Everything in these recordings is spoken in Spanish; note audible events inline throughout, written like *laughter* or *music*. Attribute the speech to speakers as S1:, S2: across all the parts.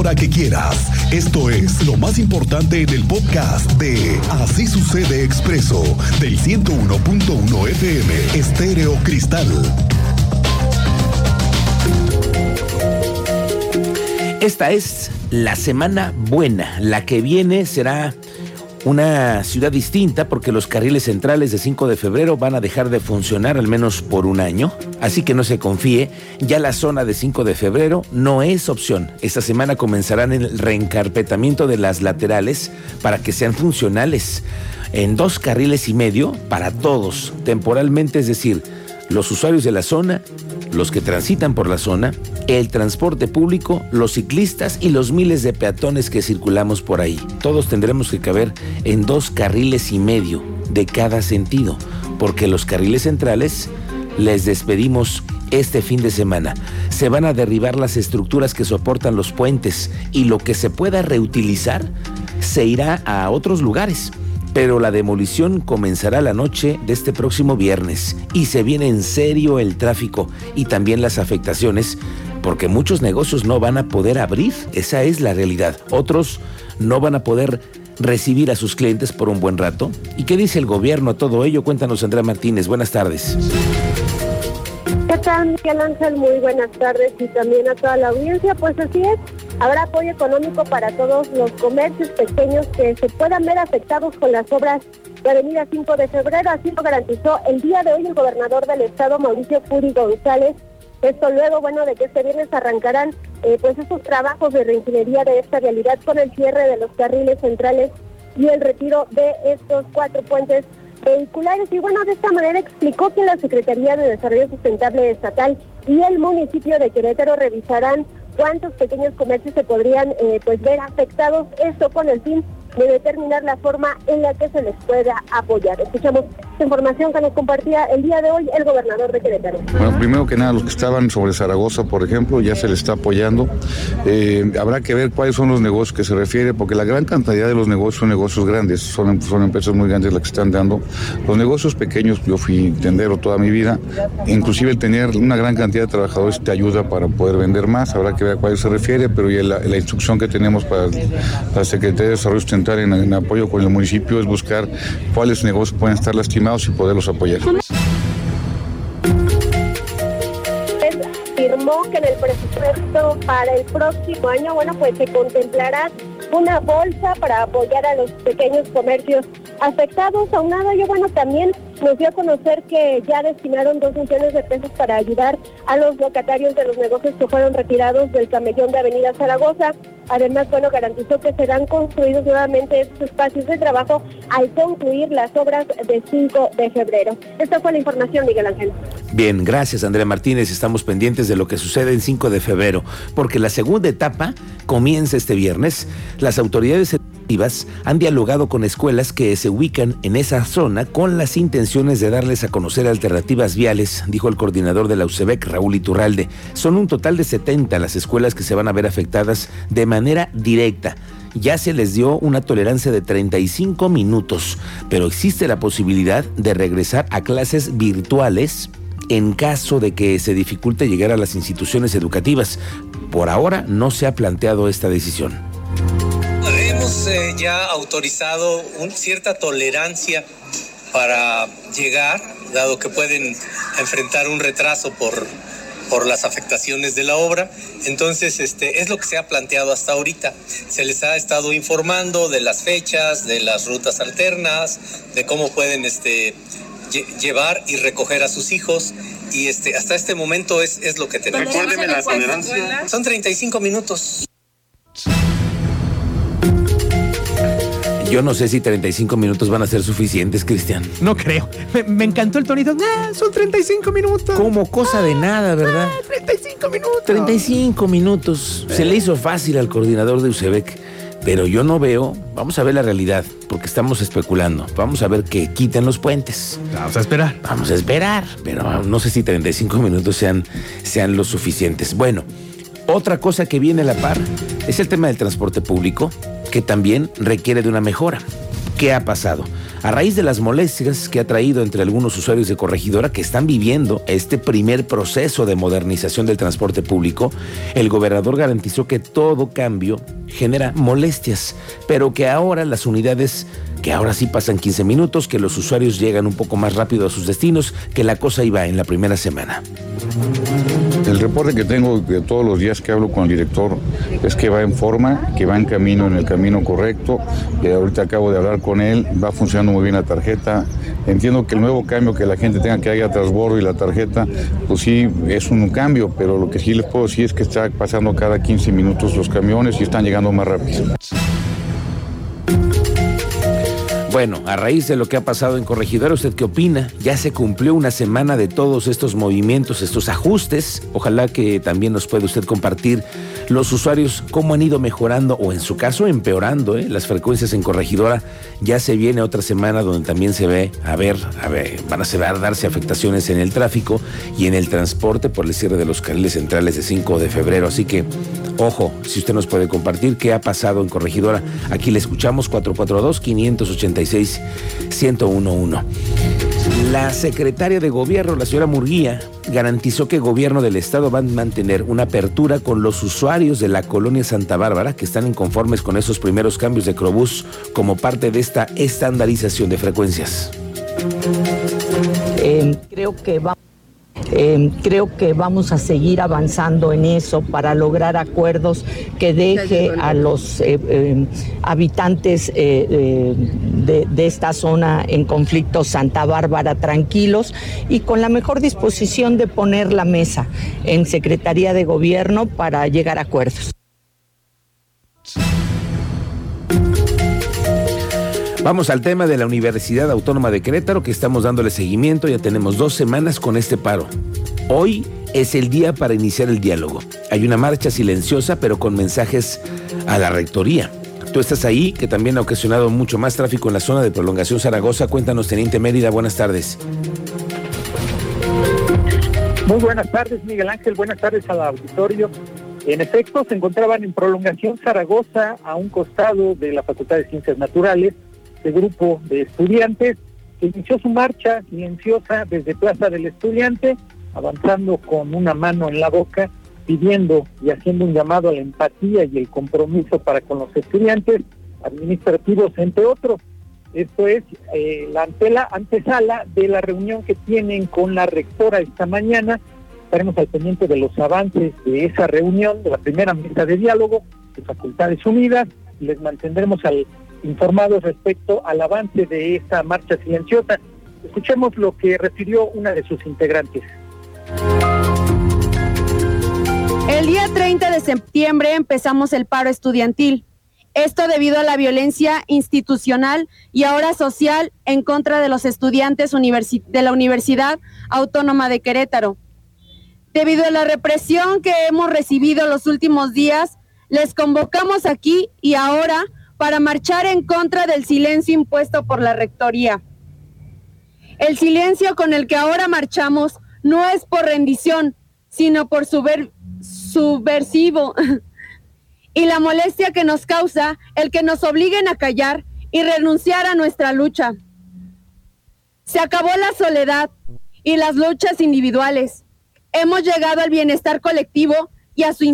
S1: hora que quieras. Esto es lo más importante en el podcast de Así sucede expreso del 101.1 FM Estéreo Cristal.
S2: Esta es la semana buena. La que viene será una ciudad distinta porque los carriles centrales de 5 de febrero van a dejar de funcionar al menos por un año. Así que no se confíe, ya la zona de 5 de febrero no es opción. Esta semana comenzarán el reencarpetamiento de las laterales para que sean funcionales en dos carriles y medio para todos, temporalmente, es decir, los usuarios de la zona, los que transitan por la zona, el transporte público, los ciclistas y los miles de peatones que circulamos por ahí. Todos tendremos que caber en dos carriles y medio de cada sentido, porque los carriles centrales les despedimos este fin de semana. Se van a derribar las estructuras que soportan los puentes y lo que se pueda reutilizar se irá a otros lugares pero la demolición comenzará la noche de este próximo viernes y se viene en serio el tráfico y también las afectaciones porque muchos negocios no van a poder abrir, esa es la realidad. Otros no van a poder recibir a sus clientes por un buen rato. ¿Y qué dice el gobierno a todo ello? Cuéntanos, Andrea Martínez. Buenas tardes.
S3: ¿Qué tal, Miguel Ángel? Muy buenas tardes y también a toda la audiencia. Pues así es, Habrá apoyo económico para todos los comercios pequeños que se puedan ver afectados con las obras de Avenida 5 de Febrero. Así lo garantizó el día de hoy el gobernador del estado, Mauricio Curi González. Esto luego, bueno, de que este viernes arrancarán eh, pues esos trabajos de reingeniería de esta realidad con el cierre de los carriles centrales y el retiro de estos cuatro puentes vehiculares. Y bueno, de esta manera explicó que la Secretaría de Desarrollo Sustentable Estatal y el municipio de Querétaro revisarán cuántos pequeños comercios se podrían eh, pues ver afectados, esto con el fin de determinar la forma en la que se les pueda apoyar. Escuchamos información que nos compartía el día de hoy el gobernador de Querétaro.
S4: Bueno, primero que nada, los que estaban sobre Zaragoza, por ejemplo, ya se les está apoyando. Eh, habrá que ver cuáles son los negocios que se refiere, porque la gran cantidad de los negocios son negocios grandes, son, son empresas muy grandes las que están dando. Los negocios pequeños, yo fui tendero toda mi vida, inclusive el tener una gran cantidad de trabajadores te ayuda para poder vender más, habrá que ver a cuáles se refiere, pero la, instrucción que tenemos para la Secretaría de Desarrollo en, apoyo con el municipio es buscar cuáles negocios pueden estar lastimados y poderlos apoyar.
S3: Afirmó que en el presupuesto para el próximo año, bueno, pues se contemplará una bolsa para apoyar a los pequeños comercios afectados. Aunado yo, bueno, también nos dio a conocer que ya destinaron dos millones de pesos para ayudar a los locatarios de los negocios que fueron retirados del camellón de Avenida Zaragoza. Además, bueno, garantizó que serán construidos nuevamente estos espacios de trabajo al concluir las obras de 5 de febrero. Esta fue la información, Miguel Ángel.
S2: Bien, gracias Andrea Martínez. Estamos pendientes de lo que sucede en 5 de febrero, porque la segunda etapa comienza este viernes. Las autoridades han dialogado con escuelas que se ubican en esa zona con las intenciones de darles a conocer alternativas viales, dijo el coordinador de la UCEBEC, Raúl Iturralde. Son un total de 70 las escuelas que se van a ver afectadas de manera directa ya se les dio una tolerancia de 35 minutos, pero existe la posibilidad de regresar a clases virtuales en caso de que se dificulte llegar a las instituciones educativas. Por ahora no se ha planteado esta decisión.
S5: Hemos eh, ya autorizado una cierta tolerancia para llegar, dado que pueden enfrentar un retraso por, por las afectaciones de la obra. Entonces, este, es lo que se ha planteado hasta ahorita. Se les ha estado informando de las fechas, de las rutas alternas, de cómo pueden este, llevar y recoger a sus hijos. Y este, hasta este momento es, es lo que tenemos.
S6: Recuérdeme la tolerancia.
S5: Son 35 minutos.
S2: Yo no sé si 35 minutos van a ser suficientes, Cristian.
S7: No creo. Me, encantó el tonito. Ah, son 35 minutos.
S2: Como cosa de nada, ¿verdad?
S7: 35 ah, minutos.
S2: 35 minutos. Se le hizo fácil al coordinador de UCEBEC. Pero yo no veo, vamos a ver la realidad, porque estamos especulando. Vamos a ver que quiten los puentes.
S7: Vamos a esperar.
S2: Vamos a esperar, pero no sé si 35 minutos sean, sean los suficientes. Bueno, otra cosa que viene a la par es el tema del transporte público que también requiere de una mejora. ¿Qué ha pasado? A raíz de las molestias que ha traído entre algunos usuarios de Corregidora que están viviendo este primer proceso de modernización del transporte público, el gobernador garantizó que todo cambio genera molestias, pero que ahora las unidades, que ahora sí pasan 15 minutos, que los usuarios llegan un poco más rápido a sus destinos, que la cosa iba en la primera semana.
S4: El reporte que tengo de todos los días que hablo con el director es que va en forma, que va en camino, en el camino correcto. Y ahorita acabo de hablar con él, va funcionando muy bien la tarjeta. Entiendo que el nuevo cambio que la gente tenga que haya transbordo y la tarjeta, pues sí, es un cambio, pero lo que sí les puedo decir es que está pasando cada 15 minutos los camiones y están llegando más rápido.
S2: Bueno, a raíz de lo que ha pasado en Corregidora, ¿usted qué opina? Ya se cumplió una semana de todos estos movimientos, estos ajustes. Ojalá que también nos pueda usted compartir los usuarios cómo han ido mejorando o en su caso empeorando ¿eh? las frecuencias en Corregidora. Ya se viene otra semana donde también se ve, a ver, a ver, van a se a darse afectaciones en el tráfico y en el transporte por el cierre de los carriles centrales de 5 de febrero. Así que, ojo, si usted nos puede compartir qué ha pasado en Corregidora, aquí le escuchamos 442 580 1011 La secretaria de Gobierno, la señora Murguía, garantizó que el gobierno del estado va a mantener una apertura con los usuarios de la colonia Santa Bárbara que están inconformes con esos primeros cambios de Crobús como parte de esta estandarización de frecuencias.
S6: Eh, creo que va eh, creo que vamos a seguir avanzando en eso para lograr acuerdos que deje a los eh, eh, habitantes de, de, esta zona en conflicto Santa Bárbara tranquilos y con la mejor disposición de poner la mesa en Secretaría de Gobierno para llegar a acuerdos.
S2: Vamos al tema de la Universidad Autónoma de Querétaro que estamos dándole seguimiento, ya tenemos dos semanas con este paro. Hoy es el día para iniciar el diálogo. Hay una marcha silenciosa pero con mensajes a la rectoría. Tú estás ahí, que también ha ocasionado mucho más tráfico en la zona de prolongación Zaragoza. Cuéntanos, Teniente Mérida, buenas tardes.
S8: Muy buenas tardes, Miguel Ángel. Buenas tardes al auditorio. En efecto, se encontraban en prolongación Zaragoza, a un costado de la Facultad de Ciencias Naturales, este grupo de estudiantes que inició su marcha silenciosa desde Plaza del Estudiante, avanzando con una mano en la boca, pidiendo y haciendo un llamado a la empatía y el compromiso para con los estudiantes administrativos, entre otros. Esto es eh, la antesala de la reunión que tienen con la rectora esta mañana. Estaremos al pendiente de los avances de esa reunión, de la primera mesa de diálogo de Facultades Unidas. Les mantendremos al informados respecto al avance de esta marcha silenciosa. Escuchemos lo que refirió una de sus integrantes.
S9: Día 30 de septiembre empezamos el paro estudiantil. Esto debido a la violencia institucional y ahora social en contra de los estudiantes de la Universidad Autónoma de Querétaro. Debido a la represión que hemos recibido los últimos días, les convocamos aquí y ahora para marchar en contra del silencio impuesto por la Rectoría. El silencio con el que ahora marchamos no es por rendición, sino por subversivo. y la molestia que nos causa el que nos obliguen a callar y renunciar a nuestra lucha. Se acabó la soledad y las luchas individuales. Hemos llegado al bienestar colectivo y a su,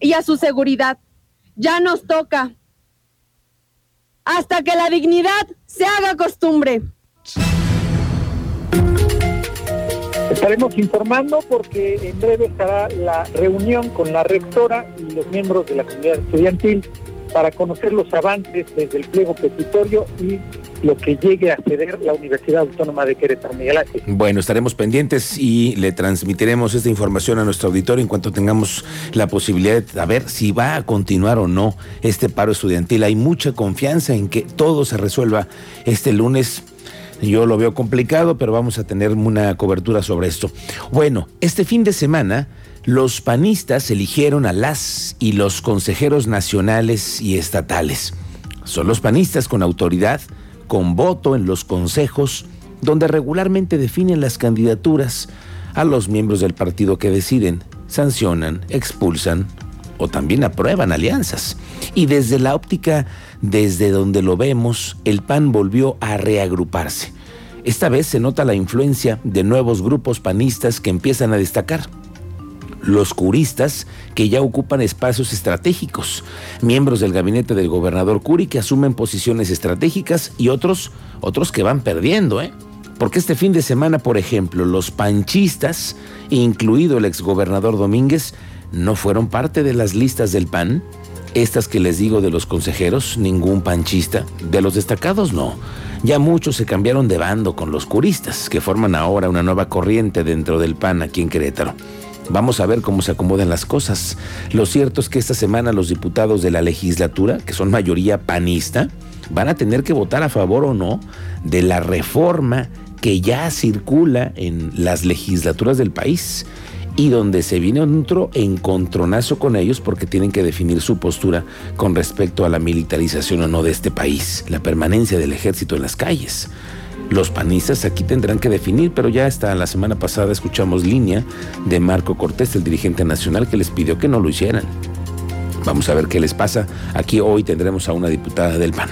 S9: y a su seguridad. Ya nos toca hasta que la dignidad se haga costumbre.
S8: Estaremos informando porque en breve estará la reunión con la rectora y los miembros de la comunidad estudiantil para conocer los avances desde el pliego petitorio y lo que llegue a ceder la Universidad Autónoma de Querétaro, Miguel Ángel.
S2: Bueno, estaremos pendientes y le transmitiremos esta información a nuestro auditorio en cuanto tengamos la posibilidad de saber si va a continuar o no este paro estudiantil. Hay mucha confianza en que todo se resuelva este lunes. Yo lo veo complicado, pero vamos a tener una cobertura sobre esto. Bueno, este fin de semana los panistas eligieron a las y los consejeros nacionales y estatales. Son los panistas con autoridad con voto en los consejos, donde regularmente definen las candidaturas a los miembros del partido que deciden, sancionan, expulsan o también aprueban alianzas. Y desde la óptica, desde donde lo vemos, el PAN volvió a reagruparse. Esta vez se nota la influencia de nuevos grupos panistas que empiezan a destacar los curistas que ya ocupan espacios estratégicos, miembros del gabinete del gobernador Curi que asumen posiciones estratégicas y otros, otros que van perdiendo, ¿eh? Porque este fin de semana, por ejemplo, los panchistas, incluido el exgobernador Domínguez, no fueron parte de las listas del PAN. Estas que les digo de los consejeros, ningún panchista. De los destacados, no. Ya muchos se cambiaron de bando con los curistas, que forman ahora una nueva corriente dentro del PAN aquí en Querétaro. Vamos a ver cómo se acomodan las cosas. Lo cierto es que esta semana los diputados de la legislatura, que son mayoría panista, van a tener que votar a favor o no de la reforma que ya circula en las legislaturas del país y donde se viene otro encontronazo con ellos porque tienen que definir su postura con respecto a la militarización o no de este país, la permanencia del ejército en las calles. Los panistas aquí tendrán que definir, pero ya hasta la semana pasada escuchamos línea de Marco Cortés, el dirigente nacional, que les pidió que no lo hicieran. Vamos a ver qué les pasa. Aquí hoy tendremos a una diputada del PAN.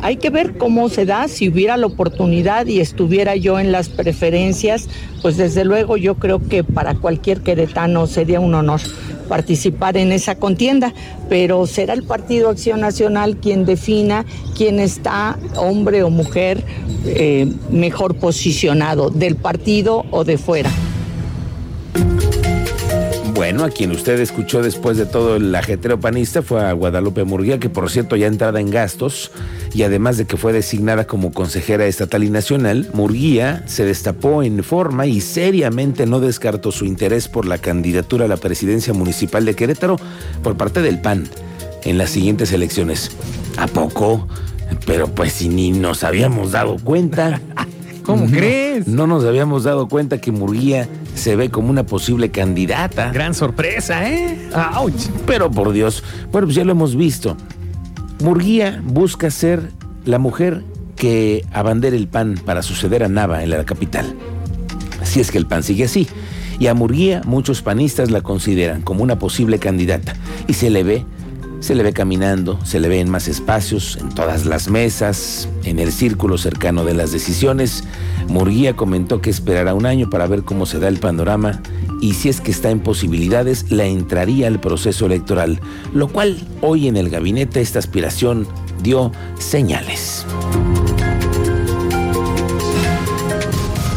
S6: Hay que ver cómo se da, si hubiera la oportunidad y estuviera yo en las preferencias, pues desde luego yo creo que para cualquier queretano sería un honor participar en esa contienda, pero será el Partido Acción Nacional quien defina quién está, hombre o mujer, eh, mejor posicionado, del partido o de fuera.
S2: Bueno, a quien usted escuchó después de todo el ajetreo panista fue a Guadalupe Murguía, que por cierto ya entrada en gastos, y además de que fue designada como consejera estatal y nacional, Murguía se destapó en forma y seriamente no descartó su interés por la candidatura a la presidencia municipal de Querétaro por parte del PAN en las siguientes elecciones. ¿A poco? Pero pues si ni nos habíamos dado cuenta. *laughs*
S7: ¿Cómo crees?
S2: No nos habíamos dado cuenta que Murguía se ve como una posible candidata.
S7: Gran sorpresa, ¿eh?
S2: ¡Auch! Pero por Dios, bueno, pues ya lo hemos visto. Murguía busca ser la mujer que abandere el PAN para suceder a Nava en la capital. Si es que el PAN sigue así. Y a Murguía muchos panistas la consideran como una posible candidata. Y se le ve se le ve caminando, se le ve en más espacios, en todas las mesas, en el círculo cercano de las decisiones. Murguía comentó que esperará un año para ver cómo se da el panorama y si es que está en posibilidades, la entraría al proceso electoral, lo cual hoy en el gabinete esta aspiración dio señales.